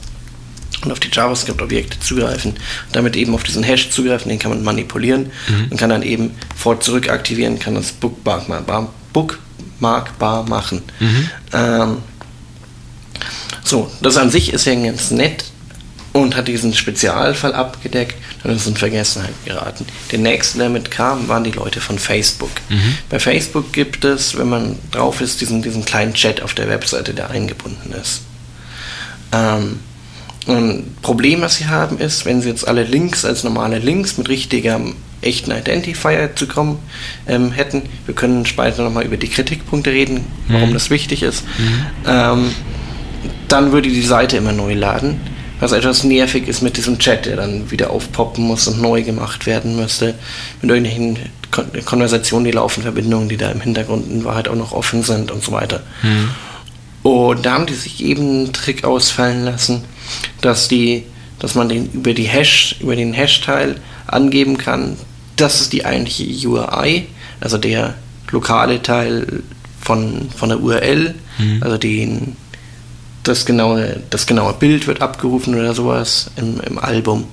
und auf die JavaScript-Objekte zugreifen. Und damit eben auf diesen Hash zugreifen, den kann man manipulieren mhm. und kann dann eben vor zurück aktivieren, kann das bookmarkbar, bookmarkbar machen. Mhm. Ähm, so, das an sich ist ja ganz nett und hat diesen Spezialfall abgedeckt, dann ist es in Vergessenheit geraten. Der nächste, der damit kam, waren die Leute von Facebook. Mhm. Bei Facebook gibt es, wenn man drauf ist, diesen, diesen kleinen Chat auf der Webseite, der eingebunden ist. Ähm, ein Problem, was sie haben, ist, wenn sie jetzt alle Links als normale Links mit richtigem echten Identifier zu kommen ähm, hätten. Wir können später nochmal über die Kritikpunkte reden, warum mhm. das wichtig ist. Mhm. Ähm, dann würde die Seite immer neu laden, was etwas nervig ist mit diesem Chat, der dann wieder aufpoppen muss und neu gemacht werden müsste. Mit irgendwelchen Kon Konversationen, die laufen, Verbindungen, die da im Hintergrund in Wahrheit auch noch offen sind und so weiter. Mhm. Und da haben die sich eben einen Trick ausfallen lassen, dass die, dass man den über die Hash, über den Hash-Teil angeben kann, das ist die eigentliche URI, also der lokale Teil von, von der URL, mhm. also den, das genaue, das genaue Bild wird abgerufen oder sowas im, im Album.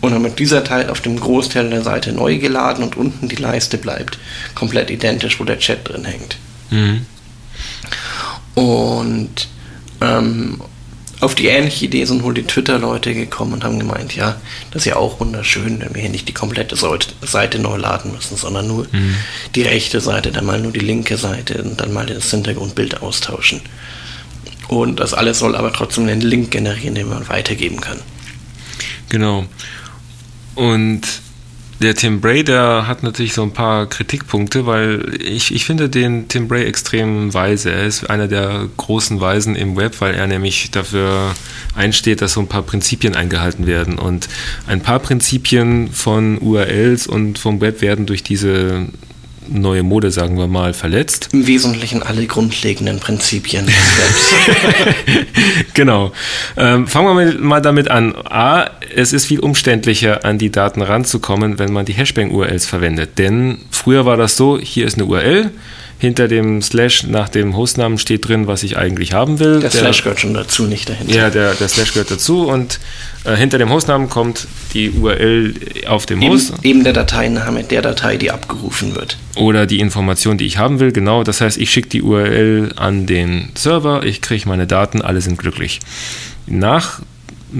Und dann wird dieser Teil auf dem Großteil der Seite neu geladen und unten die Leiste bleibt komplett identisch, wo der Chat drin hängt. Mhm. Und ähm, auf die ähnliche Idee sind wohl die Twitter-Leute gekommen und haben gemeint, ja, das ist ja auch wunderschön, wenn wir hier nicht die komplette Seite neu laden müssen, sondern nur mhm. die rechte Seite, dann mal nur die linke Seite und dann mal das Hintergrundbild austauschen. Und das alles soll aber trotzdem einen Link generieren, den man weitergeben kann. Genau. Und der Tim Bray, der hat natürlich so ein paar Kritikpunkte, weil ich, ich finde den Tim Bray extrem weise. Er ist einer der großen Weisen im Web, weil er nämlich dafür einsteht, dass so ein paar Prinzipien eingehalten werden. Und ein paar Prinzipien von URLs und vom Web werden durch diese neue Mode, sagen wir mal, verletzt. Im Wesentlichen alle grundlegenden Prinzipien des Webs. genau. Ähm, fangen wir mal damit an. A, es ist viel umständlicher, an die Daten ranzukommen, wenn man die Hashbang-URLs verwendet. Denn früher war das so, hier ist eine URL, hinter dem Slash nach dem Hostnamen steht drin, was ich eigentlich haben will. Der, der Slash gehört schon dazu, nicht dahinter. Ja, der, der Slash gehört dazu und äh, hinter dem Hostnamen kommt die URL auf dem eben, Host. Eben der Dateiname der Datei, die abgerufen wird. Oder die Information, die ich haben will, genau. Das heißt, ich schicke die URL an den Server, ich kriege meine Daten, alle sind glücklich. Nach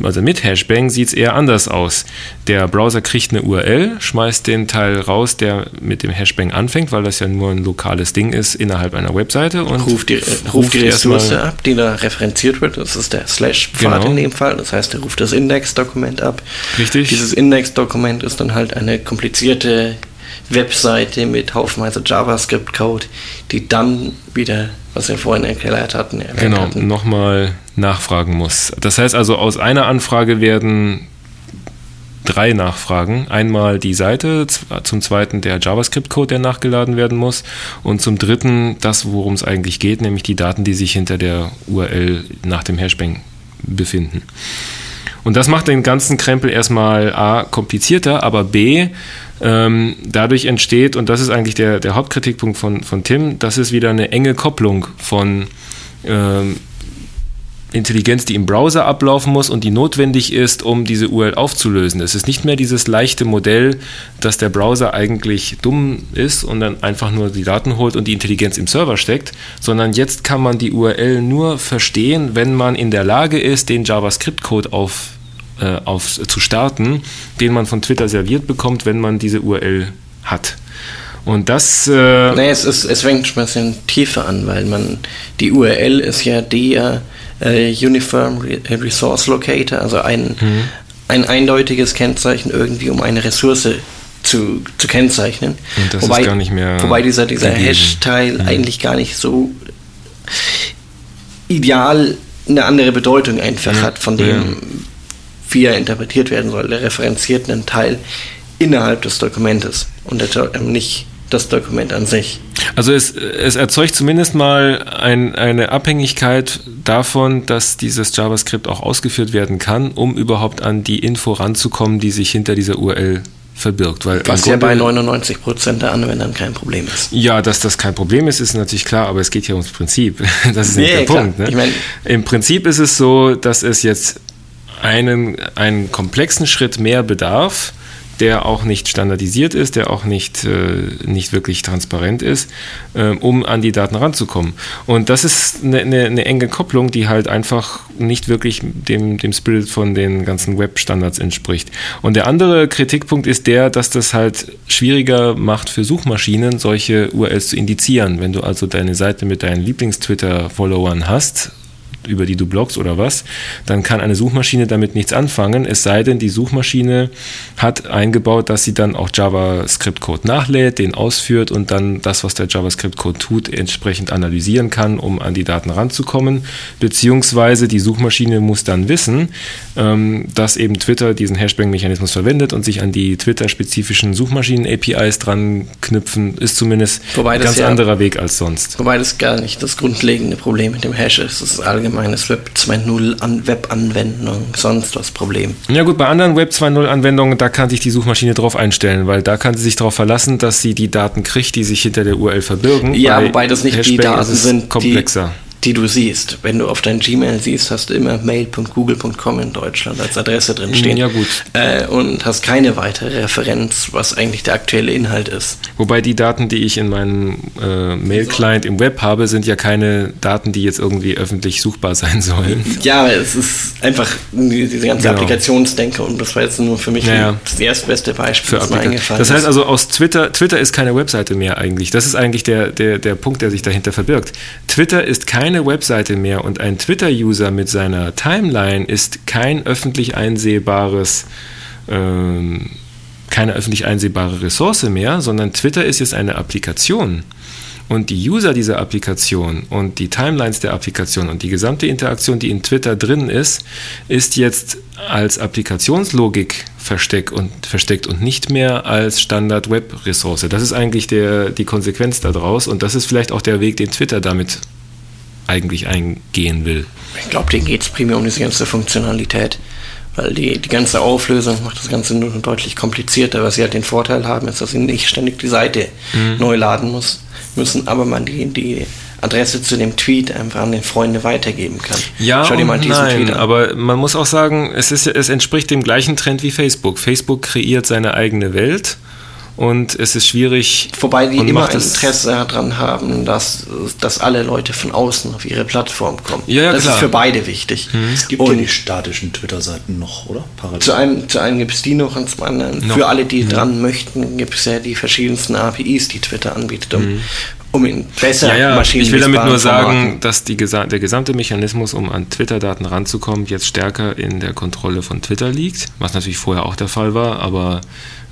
also mit Hashbang sieht es eher anders aus. Der Browser kriegt eine URL, schmeißt den Teil raus, der mit dem Hashbang anfängt, weil das ja nur ein lokales Ding ist innerhalb einer Webseite und ruft die, ruft die Ressource ab, die da referenziert wird. Das ist der Slash-Pfad genau. in dem Fall. Das heißt, er ruft das Index-Dokument ab. Richtig. Dieses Index-Dokument ist dann halt eine komplizierte Webseite mit haufenweise JavaScript-Code, die dann wieder, was wir vorhin erklärt hatten, genau, hatten. nochmal nachfragen muss. Das heißt also, aus einer Anfrage werden drei Nachfragen. Einmal die Seite, zum zweiten der JavaScript-Code, der nachgeladen werden muss und zum dritten das, worum es eigentlich geht, nämlich die Daten, die sich hinter der URL nach dem Hashbang befinden. Und das macht den ganzen Krempel erstmal A komplizierter, aber B ähm, dadurch entsteht, und das ist eigentlich der, der Hauptkritikpunkt von, von Tim, das ist wieder eine enge Kopplung von ähm, Intelligenz, die im Browser ablaufen muss und die notwendig ist, um diese URL aufzulösen. Es ist nicht mehr dieses leichte Modell, dass der Browser eigentlich dumm ist und dann einfach nur die Daten holt und die Intelligenz im Server steckt, sondern jetzt kann man die URL nur verstehen, wenn man in der Lage ist, den JavaScript-Code auf, äh, auf, zu starten, den man von Twitter serviert bekommt, wenn man diese URL hat. Und das. Äh naja, es, ist, es fängt schon ein bisschen tiefer an, weil man die URL ist ja der äh, Uniform Resource Locator, also ein, mhm. ein eindeutiges Kennzeichen irgendwie, um eine Ressource zu, zu kennzeichnen. Und das wobei, ist gar nicht mehr. Wobei dieser, dieser. Hash-Teil Mhm. eigentlich gar nicht so ideal eine andere Bedeutung einfach Ja, hat, von dem, ja. Wie er interpretiert werden soll. Er referenziert einen Teil innerhalb des Dokumentes und der, nicht das Dokument an sich. Also es, es erzeugt zumindest mal ein, eine Abhängigkeit davon, dass dieses JavaScript auch ausgeführt werden kann, um überhaupt an die Info ranzukommen, die sich hinter dieser URL verbirgt. Weil Was ja bei Grunde- 99% der Anwendern kein Problem ist. Ja, dass das kein Problem ist, ist natürlich klar, aber es geht ja ums Prinzip. Das ist nicht Ja, der klar. Punkt. Ne? Ich mein- Im Prinzip ist es so, dass es jetzt einen, einen komplexen Schritt mehr bedarf, der auch nicht standardisiert ist, der auch nicht, äh, nicht wirklich transparent ist, ähm, um an die Daten ranzukommen. Und das ist eine, eine, eine enge Kopplung, die halt einfach nicht wirklich dem, dem Spirit von den ganzen Web-Standards entspricht. Und der andere Kritikpunkt ist der, dass das halt schwieriger macht für Suchmaschinen, solche URLs zu indizieren. Wenn du also deine Seite mit deinen Lieblings-Twitter-Followern hast, über die du bloggst oder was, dann kann eine Suchmaschine damit nichts anfangen, es sei denn, die Suchmaschine hat eingebaut, dass sie dann auch JavaScript-Code nachlädt, den ausführt und dann das, was der JavaScript-Code tut, entsprechend analysieren kann, um an die Daten ranzukommen. Beziehungsweise die Suchmaschine muss dann wissen, ähm, dass eben Twitter diesen Hashbang-Mechanismus verwendet und sich an die Twitter-spezifischen Suchmaschinen-APIs dran knüpfen, ist zumindest Wobei ein ganz ja- anderer Weg als sonst. Wobei das gar nicht das grundlegende Problem mit dem Hash ist. Das ist allgemeines Web 2.0 an Web-Anwendung, sonst was Problem. Ja gut, bei anderen Web 2.0 Anwendungen, da kann sich die Suchmaschine drauf einstellen, weil da kann sie sich darauf verlassen, dass sie die Daten kriegt, die sich hinter der URL verbirgen. Ja, Bei wobei das nicht die Hashbang Daten ist es sind, die, komplexer. die du siehst. Wenn du auf dein Gmail siehst, hast du immer mail.google.com in Deutschland als Adresse drin stehen. Ja, gut. Äh, und hast keine weitere Referenz, was eigentlich der aktuelle Inhalt ist. Wobei die Daten, die ich in meinem äh, Mail-Client im Web habe, sind ja keine Daten, die jetzt irgendwie öffentlich suchbar sein sollen. Ja, es ist einfach diese ganze Genau. Applikationsdenke und das war jetzt nur für mich Ja, ja. das erstbeste Beispiel, Für das mir eingefallen das heißt ist. also aus Twitter, Twitter ist keine Webseite mehr eigentlich. Das ist eigentlich der, der, der Punkt, der sich dahinter verbirgt. Twitter ist keine Webseite mehr und ein Twitter-User mit seiner Timeline ist kein öffentlich einsehbares ähm, keine öffentlich einsehbare Ressource mehr, sondern Twitter ist jetzt eine Applikation. Und die User dieser Applikation und die Timelines der Applikation und die gesamte Interaktion, die in Twitter drin ist, ist jetzt als Applikationslogik versteckt und, versteckt und nicht mehr als Standard-Web-Ressource. Das ist eigentlich der, die Konsequenz daraus und das ist vielleicht auch der Weg, den Twitter damit eigentlich eingehen will. Ich glaube, denen geht es primär um diese ganze Funktionalität. Weil die, die ganze Auflösung macht das Ganze nur deutlich komplizierter. Was sie halt den Vorteil haben, ist, dass sie nicht ständig die Seite Mhm. neu laden muss, müssen, aber man die, die Adresse zu dem Tweet einfach an den Freunde weitergeben kann. Ja, Schau dir mal diesen nein, Tweet an. aber man muss auch sagen, es, ist, es entspricht dem gleichen Trend wie Facebook. Facebook kreiert seine eigene Welt und es ist schwierig. Wobei die immer Interesse daran haben, dass, dass alle Leute von außen auf ihre Plattform kommen. Ja, ja, das klar. Mhm. ist für beide wichtig. Es gibt ja Und die statischen Twitter-Seiten noch, oder? Parallel. zu einem, zu einem gibt es die noch und zum anderen, Noch. für alle, die dran möchten, gibt es ja die verschiedensten APIs, die Twitter anbietet, um, um ihn besser. Ja, ja, ich will damit nur sagen, Formaten- dass die, der gesamte Mechanismus, um an Twitter-Daten ranzukommen, jetzt stärker in der Kontrolle von Twitter liegt, was natürlich vorher auch der Fall war, aber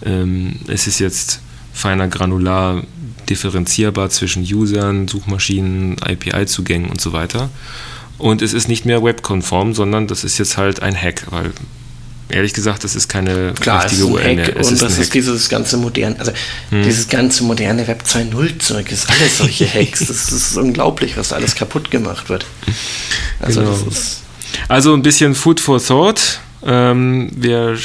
ähm, es ist jetzt feiner granular differenzierbar zwischen Usern, Suchmaschinen, API-Zugängen und so weiter. Und es ist nicht mehr webkonform, sondern das ist jetzt halt ein Hack, weil ehrlich gesagt, das ist keine Klar, es ist richtige ein. Hack Es und ist das ein ist Hack. dieses ganze moderne, also Hm. dieses ganze moderne Web 2.0 Zeug ist alles solche Hacks. das, ist unglaublich, was da alles kaputt gemacht wird. Also Genau. Also ein bisschen Food for Thought. Ähm, wir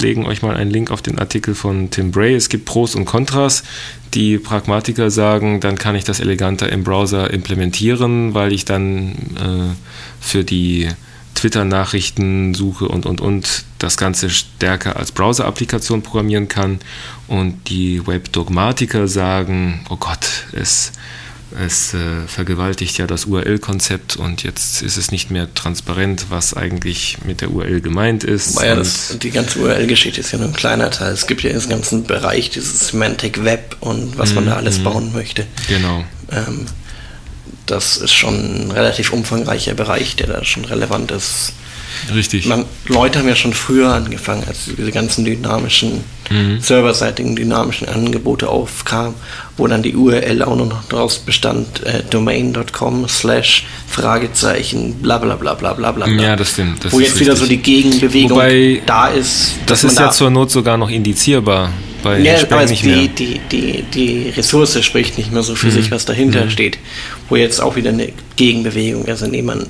legen euch mal einen Link auf den Artikel von Tim Bray. Es gibt Pros und Kontras. Die Pragmatiker sagen, dann kann ich das eleganter im Browser implementieren, weil ich dann äh, für die Twitter-Nachrichten suche und, und, und das Ganze stärker als Browser-Applikation programmieren kann. Und die Web-Dogmatiker sagen, oh Gott, es es äh, vergewaltigt ja das URL-Konzept und jetzt ist es nicht mehr transparent, was eigentlich mit der URL gemeint ist. Wobei ja das, die ganze URL-Geschichte ist ja nur ein kleiner Teil. Es gibt ja diesen ganzen Bereich, dieses Semantic Web und was man da alles bauen möchte. genau. Ähm, das ist schon ein relativ umfangreicher Bereich, der da schon relevant ist. Richtig. Man, Leute haben ja schon früher angefangen, als diese ganzen dynamischen, mhm. serverseitigen dynamischen Angebote aufkamen, wo dann die URL auch noch daraus bestand, äh, domain.com slash Fragezeichen, bla bla bla bla bla bla. Ja, das stimmt. Das wo jetzt wieder so die Gegenbewegung Wobei, da ist. Das ist ja zur Not sogar noch indizierbar. Bei ja, aber nicht die, mehr. Die, die, die Ressource spricht nicht mehr so für mhm. sich, was dahinter mhm. steht. Wo jetzt auch wieder eine Gegenbewegung ist, indem man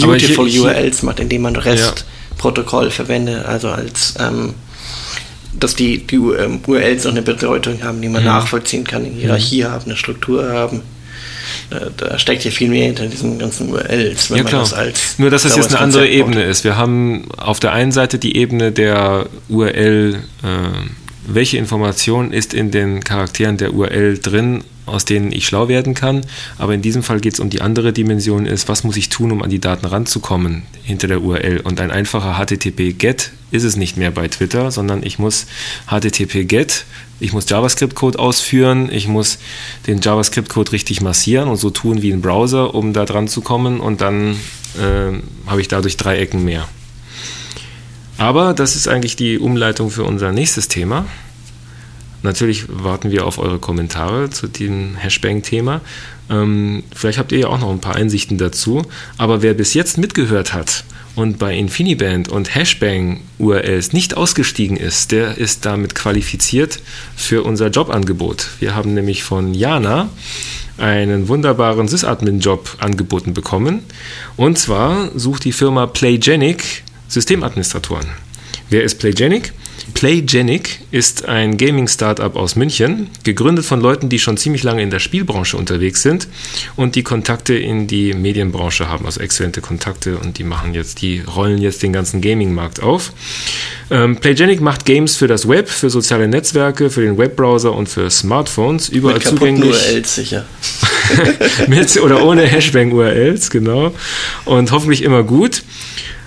Beautiful hier, URLs macht, indem man REST-Protokoll ja. verwendet, also als ähm, dass die, die ähm, URLs auch eine Bedeutung haben, die man mhm. nachvollziehen kann, eine Hierarchie mhm. haben, eine Struktur haben. Da, da, steckt ja viel mehr hinter diesen ganzen URLs, wenn ja, man das als Nur dass es jetzt eine andere Ebene ist. Wir haben auf der einen Seite die Ebene der URL äh, welche Information ist in den Charakteren der URL drin, aus denen ich schlau werden kann. Aber in diesem Fall geht es um die andere Dimension, ist, was muss ich tun, um an die Daten ranzukommen hinter der URL. Und ein einfacher HTTP-GET ist es nicht mehr bei Twitter, sondern ich muss HTTP-GET, ich muss JavaScript-Code ausführen, ich muss den JavaScript-Code richtig massieren und so tun wie ein Browser, um da dran zu kommen. Und dann äh, habe ich dadurch drei Ecken mehr. Aber das ist eigentlich die Umleitung für unser nächstes Thema. Natürlich warten wir auf eure Kommentare zu dem Hashbang-Thema. Ähm, vielleicht habt ihr ja auch noch ein paar Einsichten dazu. Aber wer bis jetzt mitgehört hat und bei Infiniband und Hashbang-URLs nicht ausgestiegen ist, der ist damit qualifiziert für unser Jobangebot. Wir haben nämlich von Jana einen wunderbaren Sysadmin-Job angeboten bekommen. Und zwar sucht die Firma Playgenic Systemadministratoren. Wer ist Playgenic? Playgenic ist ein Gaming-Startup aus München, gegründet von Leuten, die schon ziemlich lange in der Spielbranche unterwegs sind und die Kontakte in die Medienbranche haben, also exzellente Kontakte und die machen jetzt, die rollen jetzt den ganzen Gaming-Markt auf. Ähm, Playgenic macht Games für das Web, für soziale Netzwerke, für den Webbrowser und für Smartphones, überall Mit zugänglich. URLs sicher. Mit oder ohne Hashbang-URLs, genau. Und hoffentlich immer gut.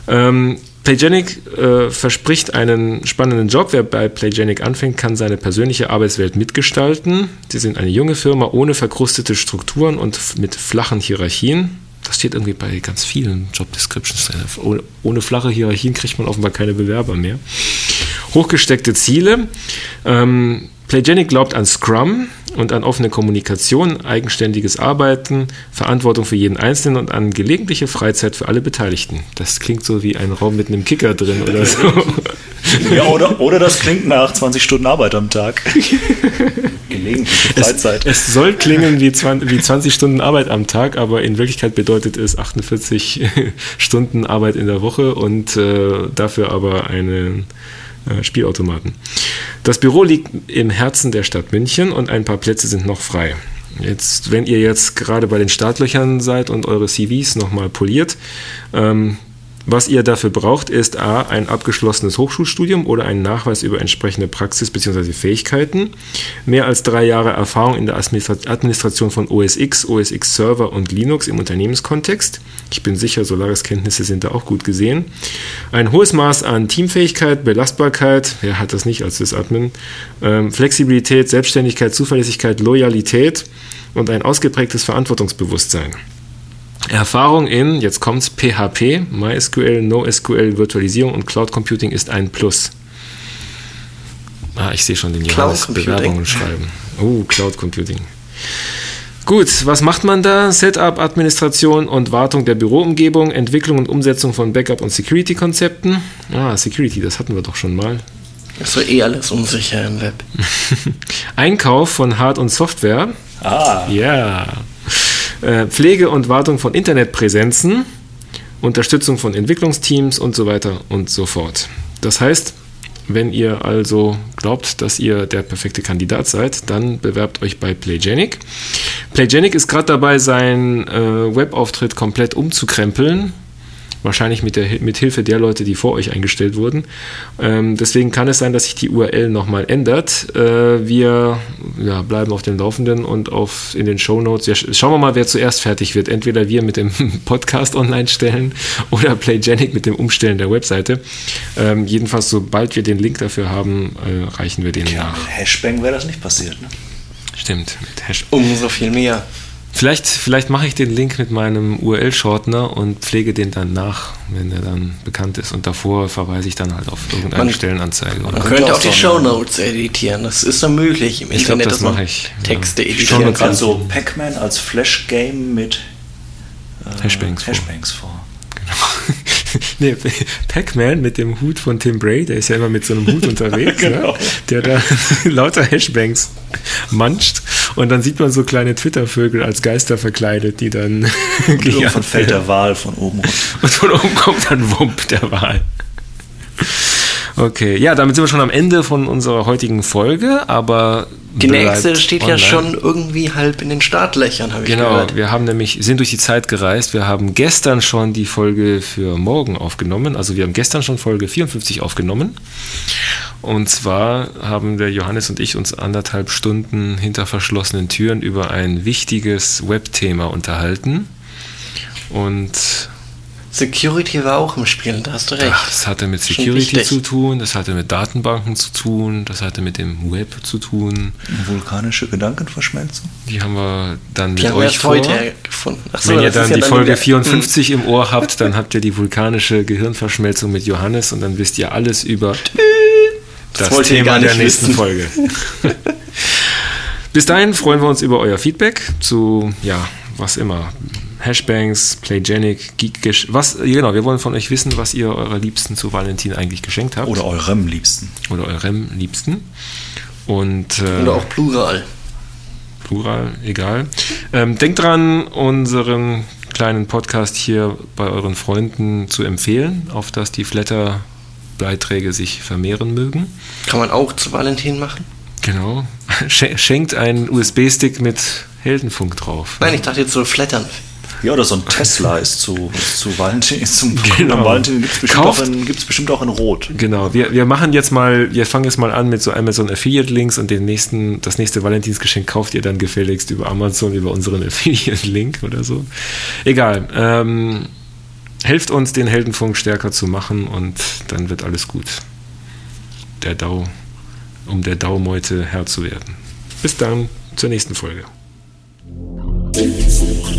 Ähm, Playgenic äh, verspricht einen spannenden Job. Wer bei Playgenic anfängt, kann seine persönliche Arbeitswelt mitgestalten. Sie sind eine junge Firma ohne verkrustete Strukturen und mit flachen Hierarchien. Das steht irgendwie bei ganz vielen Job Descriptions. Ohne, ohne flache Hierarchien kriegt man offenbar keine Bewerber mehr. Hochgesteckte Ziele. Ähm, Playgenic glaubt an Scrum und an offene Kommunikation, eigenständiges Arbeiten, Verantwortung für jeden Einzelnen und an gelegentliche Freizeit für alle Beteiligten. Das klingt so wie ein Raum mit einem Kicker drin oder so. Ja, oder, oder das klingt nach 20 Stunden Arbeit am Tag. Gelegentliche Freizeit. Es, es soll klingen wie 20, wie 20 Stunden Arbeit am Tag, aber in Wirklichkeit bedeutet es 48 Stunden Arbeit in der Woche und äh, dafür aber eine äh, Spielautomaten. Das Büro liegt im Herzen der Stadt München und ein paar Plätze sind noch frei. Jetzt, wenn ihr jetzt gerade bei den Startlöchern seid und eure CVs nochmal poliert, ähm, was ihr dafür braucht, ist A, ein abgeschlossenes Hochschulstudium oder einen Nachweis über entsprechende Praxis bzw. Fähigkeiten, mehr als drei Jahre Erfahrung in der Administration von OS X, OS X Server und Linux im Unternehmenskontext. Ich bin sicher, Solaris-Kenntnisse sind da auch gut gesehen. Ein hohes Maß an Teamfähigkeit, Belastbarkeit, wer hat das nicht als Sysadmin, ähm, Flexibilität, Selbstständigkeit, Zuverlässigkeit, Loyalität und ein ausgeprägtes Verantwortungsbewusstsein. Erfahrung in, jetzt kommt's, PHP, MySQL, NoSQL, Virtualisierung und Cloud Computing ist ein Plus. Ah, ich sehe schon den Johannes Bewerbungen schreiben. Oh, Cloud Computing. Gut, was macht man da? Setup, Administration und Wartung der Büroumgebung, Entwicklung und Umsetzung von Backup- und Security-Konzepten. Ah, Security, das hatten wir doch schon mal. Das war eh alles unsicher im Web. Einkauf von Hard- und Software. Ah. Ja. Äh, Pflege und Wartung von Internetpräsenzen, Unterstützung von Entwicklungsteams und so weiter und so fort. Das heißt, wenn ihr also glaubt, dass ihr der perfekte Kandidat seid, dann bewerbt euch bei Playgenic. Playgenic ist gerade dabei, seinen äh, Webauftritt komplett umzukrempeln wahrscheinlich mit, der, mit Hilfe der Leute, die vor euch eingestellt wurden. Ähm, deswegen kann es sein, dass sich die URL nochmal ändert. Äh, wir ja, bleiben auf dem Laufenden und auf, in den Show Notes. Ja, schauen wir mal, wer zuerst fertig wird. Entweder wir mit dem Podcast online stellen oder Playgenic mit dem Umstellen der Webseite. Ähm, jedenfalls, sobald wir den Link dafür haben, äh, reichen wir den Tja, nach. Mit Hashbang wäre das nicht passiert. Ne? Stimmt, mit Hashbang. Umso viel mehr. Vielleicht, vielleicht mache ich den Link mit meinem URL-Shortener und pflege den dann nach, wenn er dann bekannt ist. Und davor verweise ich dann halt auf irgendeine man, Stellenanzeige. Man könnte auch die Show Notes editieren. Das ist dann möglich im ich Internet, glaub, das mache ich. Texte ja. editieren kann. Also Pac-Man als Flash-Game mit äh, Hashbangs, Hashbangs vor. vor. Genau. nee, Pac-Man mit dem Hut von Tim Bray, der ist ja immer mit so einem Hut unterwegs, ne? genau. ne? der da lauter Hashbangs mancht. Und dann sieht man so kleine Twittervögel als Geister verkleidet, die dann. Und irgendwann fällt der Wal von oben runter. Und von oben kommt dann Wump, der Wal. Okay, ja, damit sind wir schon am Ende von unserer heutigen Folge, aber die nächste steht online. ja schon irgendwie halb in den Startlöchern, habe ich genau, gehört. Genau, wir haben nämlich, sind durch die Zeit gereist. Wir haben gestern schon die Folge für morgen aufgenommen. Also wir haben gestern schon Folge 54 aufgenommen. Und zwar haben der Johannes und ich uns anderthalb Stunden hinter verschlossenen Türen über ein wichtiges Webthema unterhalten. Und Security war auch im Spiel, da hast du recht. Ach, das hatte mit Security zu tun, das hatte mit Datenbanken zu tun, das hatte mit dem Web zu tun. Vulkanische Gedankenverschmelzung? Die haben wir dann die mit euch vor. heute gefunden. So, Wenn ihr dann ja die dann Folge 54 im Ohr habt, dann habt ihr die vulkanische Gehirnverschmelzung mit Johannes und dann wisst ihr alles über das, das Thema der nächsten wissen. Folge. Bis dahin freuen wir uns über euer Feedback zu, ja, was immer. Hashbangs, Playgenic, Geekgish. Was, genau, wir wollen von euch wissen, was ihr eurer Liebsten zu Valentin eigentlich geschenkt habt. Oder eurem Liebsten. Oder eurem Liebsten. Und, äh, Oder auch Plural. Plural, egal. Ähm, denkt dran, unseren kleinen Podcast hier bei euren Freunden zu empfehlen, auf dass die Flatter-Beiträge sich vermehren mögen. Kann man auch zu Valentin machen? Genau. Schenkt einen USB-Stick mit Heldenfunk drauf. Nein, ich dachte jetzt so Flattern. Ja, oder so ein Tesla ist zu, zu Valentin. Zum genau. Valentin gibt es bestimmt, bestimmt, auch in Rot. Genau, wir, wir machen jetzt mal, wir fangen jetzt mal an mit so Amazon Affiliate-Links und den nächsten, das nächste Valentinsgeschenk kauft ihr dann gefälligst über Amazon, über unseren Affiliate-Link oder so. Egal. Ähm, helft uns, den Heldenfunk stärker zu machen und dann wird alles gut. Der Dau, um der Daumeute Herr zu werden. Bis dann zur nächsten Folge. Heldenfunk.